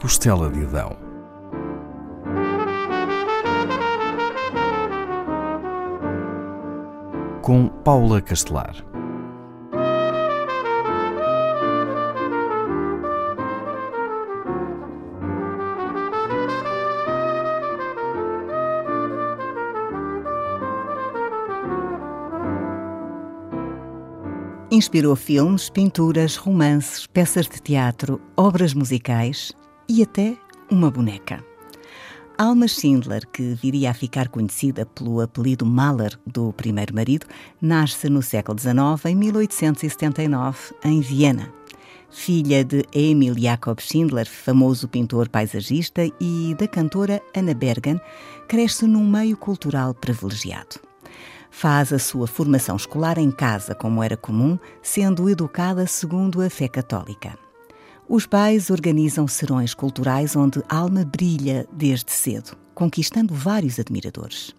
costela de Adão. Com Paula Castelar. Inspirou filmes, pinturas, romances, peças de teatro, obras musicais e até uma boneca. Alma Schindler, que viria a ficar conhecida pelo apelido Mahler do primeiro marido, nasce no século XIX, em 1879, em Viena. Filha de Emil Jakob Schindler, famoso pintor paisagista, e da cantora Anna Bergen, cresce num meio cultural privilegiado. Faz a sua formação escolar em casa, como era comum, sendo educada segundo a fé católica. Os pais organizam serões culturais onde Alma brilha desde cedo, conquistando vários admiradores.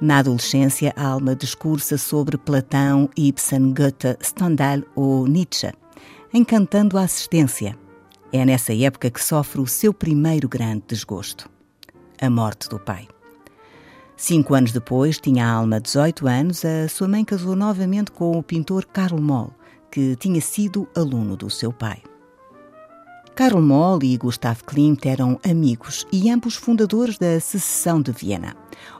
Na adolescência, Alma discursa sobre Platão, Ibsen, Goethe, Stendhal ou Nietzsche, encantando a assistência. É nessa época que sofre o seu primeiro grande desgosto: a morte do pai. Cinco anos depois, tinha Alma 18 anos, a sua mãe casou novamente com o pintor Karl Moll, que tinha sido aluno do seu pai. Karl Moll e Gustav Klimt eram amigos e ambos fundadores da Secessão de Viena.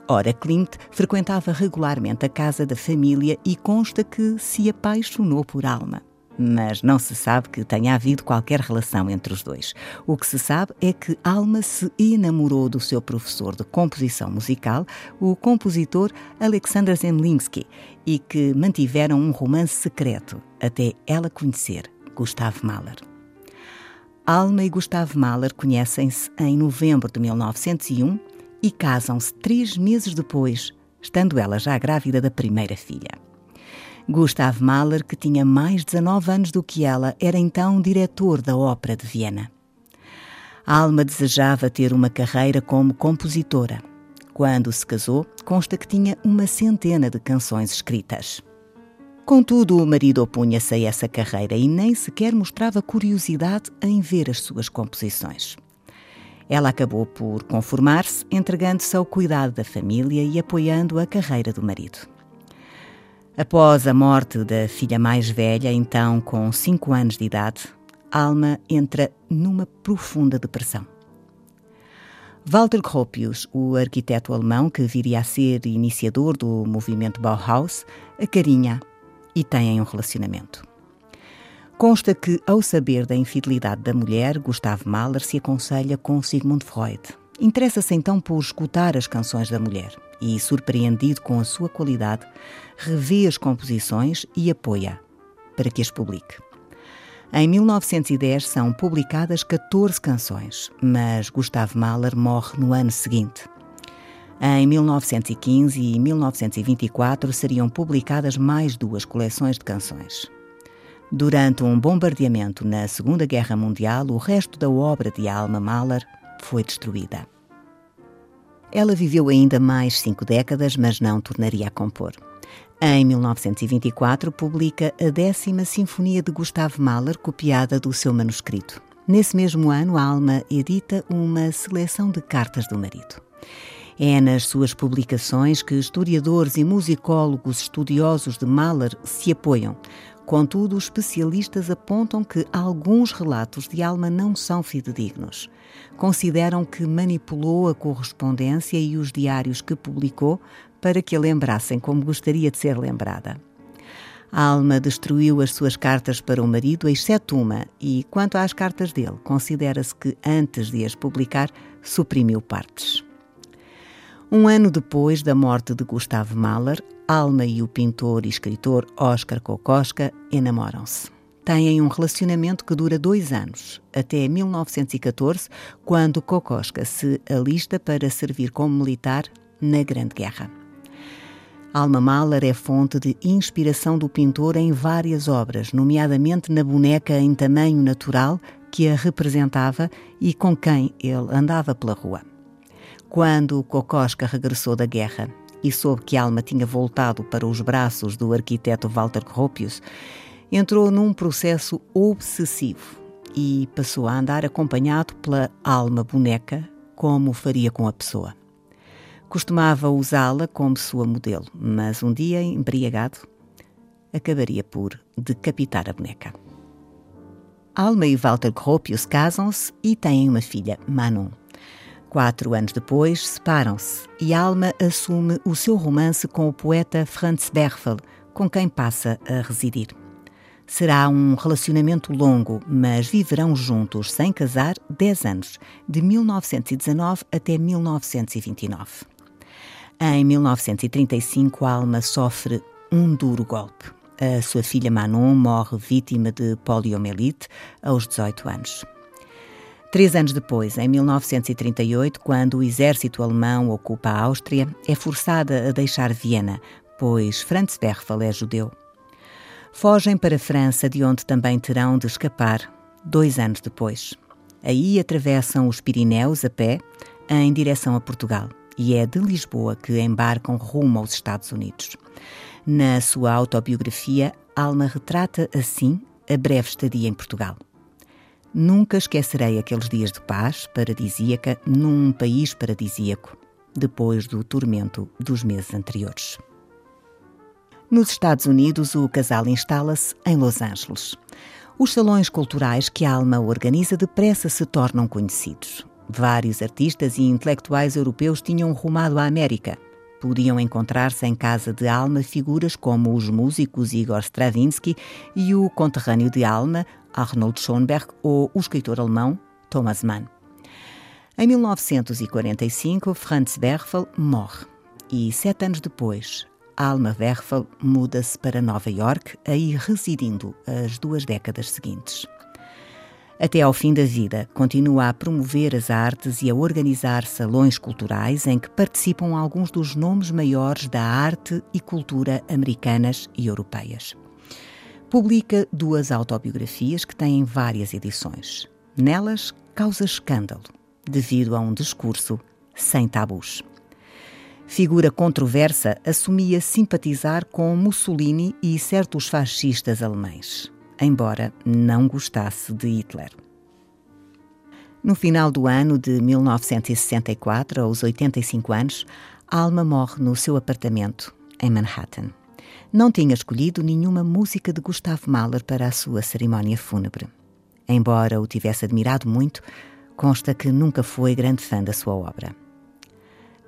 Ora, Klimt frequentava regularmente a casa da família e consta que se apaixonou por Alma mas não se sabe que tenha havido qualquer relação entre os dois. O que se sabe é que Alma se enamorou do seu professor de composição musical, o compositor Alexander Zemlinsky, e que mantiveram um romance secreto até ela conhecer Gustav Mahler. Alma e Gustav Mahler conhecem-se em novembro de 1901 e casam-se três meses depois, estando ela já grávida da primeira filha. Gustav Mahler, que tinha mais 19 anos do que ela, era então diretor da Ópera de Viena. Alma desejava ter uma carreira como compositora. Quando se casou, consta que tinha uma centena de canções escritas. Contudo, o marido opunha-se a essa carreira e nem sequer mostrava curiosidade em ver as suas composições. Ela acabou por conformar-se, entregando-se ao cuidado da família e apoiando a carreira do marido. Após a morte da filha mais velha, então com 5 anos de idade, Alma entra numa profunda depressão. Walter Gropius, o arquiteto alemão que viria a ser iniciador do movimento Bauhaus, acarinha e têm um relacionamento. Consta que, ao saber da infidelidade da mulher, Gustav Mahler se aconselha com Sigmund Freud. Interessa-se então por escutar as canções da mulher e, surpreendido com a sua qualidade, revê as composições e apoia para que as publique. Em 1910 são publicadas 14 canções, mas Gustav Mahler morre no ano seguinte. Em 1915 e 1924 seriam publicadas mais duas coleções de canções. Durante um bombardeamento na Segunda Guerra Mundial, o resto da obra de Alma Mahler foi destruída. Ela viveu ainda mais cinco décadas, mas não tornaria a compor. Em 1924, publica a décima Sinfonia de Gustav Mahler, copiada do seu manuscrito. Nesse mesmo ano, Alma edita uma seleção de cartas do marido. É nas suas publicações que historiadores e musicólogos estudiosos de Mahler se apoiam, Contudo, especialistas apontam que alguns relatos de Alma não são fidedignos. Consideram que manipulou a correspondência e os diários que publicou para que a lembrassem como gostaria de ser lembrada. A Alma destruiu as suas cartas para o marido, exceto uma, e quanto às cartas dele, considera-se que antes de as publicar, suprimiu partes. Um ano depois da morte de Gustav Mahler, Alma e o pintor e escritor Oscar Kokoschka enamoram-se. Têm um relacionamento que dura dois anos, até 1914, quando Kokoschka se alista para servir como militar na Grande Guerra. Alma Mahler é fonte de inspiração do pintor em várias obras, nomeadamente na boneca em tamanho natural que a representava e com quem ele andava pela rua. Quando Kokoschka regressou da guerra e soube que Alma tinha voltado para os braços do arquiteto Walter Gropius, entrou num processo obsessivo e passou a andar acompanhado pela alma boneca, como faria com a pessoa. Costumava usá-la como sua modelo, mas um dia, embriagado, acabaria por decapitar a boneca. Alma e Walter Gropius casam-se e têm uma filha, Manon. Quatro anos depois, separam-se e Alma assume o seu romance com o poeta Franz Berfel, com quem passa a residir. Será um relacionamento longo, mas viverão juntos, sem casar, 10 anos, de 1919 até 1929. Em 1935, Alma sofre um duro golpe. A sua filha Manon morre vítima de poliomielite aos 18 anos. Três anos depois, em 1938, quando o exército alemão ocupa a Áustria, é forçada a deixar Viena, pois Franz Werfel é judeu. Fogem para a França, de onde também terão de escapar dois anos depois. Aí atravessam os Pirineus a pé, em direção a Portugal, e é de Lisboa que embarcam rumo aos Estados Unidos. Na sua autobiografia, Alma retrata assim a breve estadia em Portugal. Nunca esquecerei aqueles dias de paz paradisíaca num país paradisíaco, depois do tormento dos meses anteriores. Nos Estados Unidos, o casal instala-se em Los Angeles. Os salões culturais que a Alma organiza depressa se tornam conhecidos. Vários artistas e intelectuais europeus tinham rumado à América. Podiam encontrar-se em casa de Alma figuras como os músicos Igor Stravinsky e o conterrâneo de Alma, Arnold Schoenberg, ou o escritor alemão Thomas Mann. Em 1945, Franz Werfel morre e, sete anos depois, Alma Werfel muda-se para Nova York, aí residindo as duas décadas seguintes. Até ao fim da vida, continua a promover as artes e a organizar salões culturais em que participam alguns dos nomes maiores da arte e cultura americanas e europeias. Publica duas autobiografias que têm várias edições. Nelas, causa escândalo, devido a um discurso sem tabus figura controversa, assumia simpatizar com Mussolini e certos fascistas alemães, embora não gostasse de Hitler. No final do ano de 1964, aos 85 anos, Alma morre no seu apartamento, em Manhattan. Não tinha escolhido nenhuma música de Gustav Mahler para a sua cerimónia fúnebre. Embora o tivesse admirado muito, consta que nunca foi grande fã da sua obra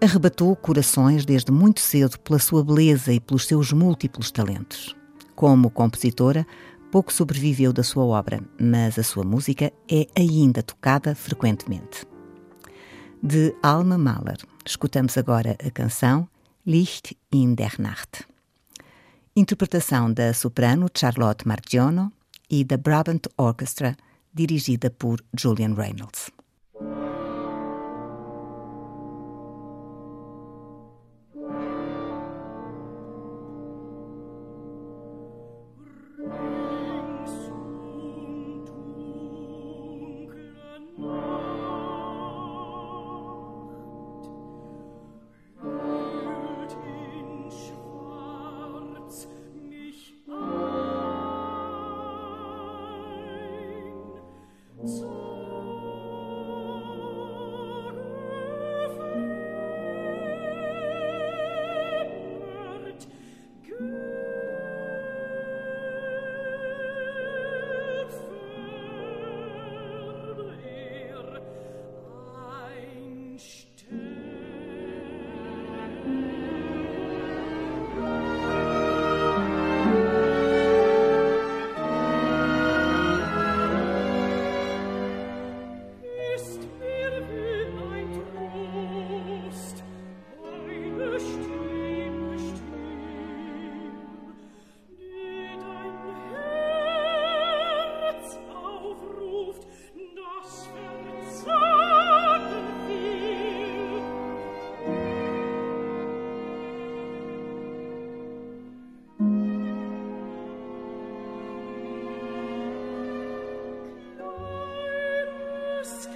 arrebatou corações desde muito cedo pela sua beleza e pelos seus múltiplos talentos. Como compositora, pouco sobreviveu da sua obra, mas a sua música é ainda tocada frequentemente. De Alma Mahler, escutamos agora a canção Licht in der Nacht. Interpretação da soprano Charlotte Margiono e da Brabant Orchestra, dirigida por Julian Reynolds. first